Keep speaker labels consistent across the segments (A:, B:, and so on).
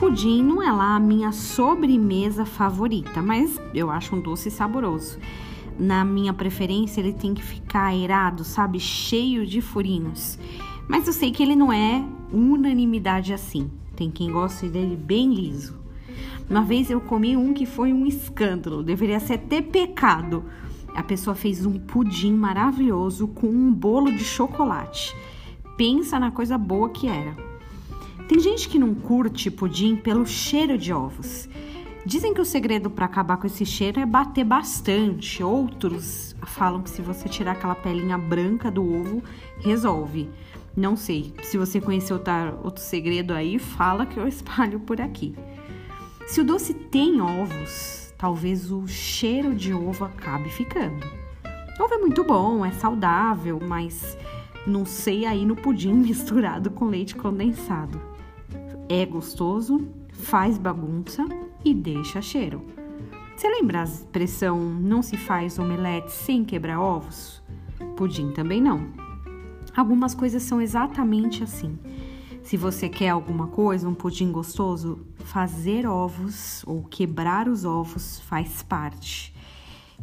A: pudim não é lá a minha sobremesa favorita, mas eu acho um doce saboroso. Na minha preferência, ele tem que ficar aerado, sabe? Cheio de furinhos. Mas eu sei que ele não é unanimidade assim. Tem quem goste dele bem liso. Uma vez eu comi um que foi um escândalo, deveria ser até pecado. A pessoa fez um pudim maravilhoso com um bolo de chocolate. Pensa na coisa boa que era. Tem gente que não curte pudim pelo cheiro de ovos. Dizem que o segredo para acabar com esse cheiro é bater bastante. Outros falam que se você tirar aquela pelinha branca do ovo, resolve. Não sei. Se você conhecer outro segredo aí, fala que eu espalho por aqui. Se o doce tem ovos, talvez o cheiro de ovo acabe ficando. Ovo é muito bom, é saudável, mas não sei aí no pudim misturado com leite condensado. É gostoso, faz bagunça e deixa cheiro. Você lembra a expressão não se faz omelete sem quebrar ovos? Pudim também não. Algumas coisas são exatamente assim. Se você quer alguma coisa, um pudim gostoso, fazer ovos ou quebrar os ovos faz parte.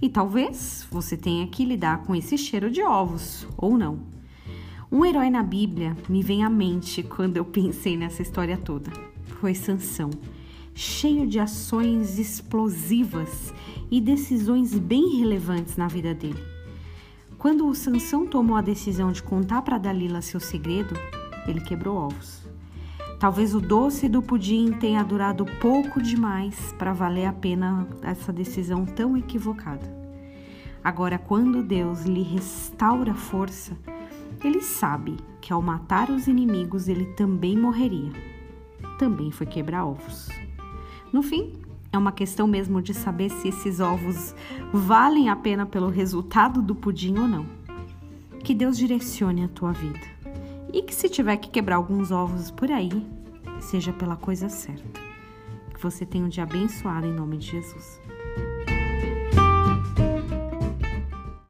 A: E talvez você tenha que lidar com esse cheiro de ovos, ou não. Um herói na Bíblia me vem à mente quando eu pensei nessa história toda. Foi Sansão, cheio de ações explosivas e decisões bem relevantes na vida dele. Quando o Sansão tomou a decisão de contar para Dalila seu segredo, ele quebrou ovos. Talvez o doce do pudim tenha durado pouco demais para valer a pena essa decisão tão equivocada. Agora, quando Deus lhe restaura força, ele sabe que ao matar os inimigos ele também morreria. Também foi quebrar ovos. No fim, é uma questão mesmo de saber se esses ovos valem a pena pelo resultado do pudim ou não. Que Deus direcione a tua vida e que se tiver que quebrar alguns ovos por aí, seja pela coisa certa. Que você tenha um dia abençoado em nome de Jesus.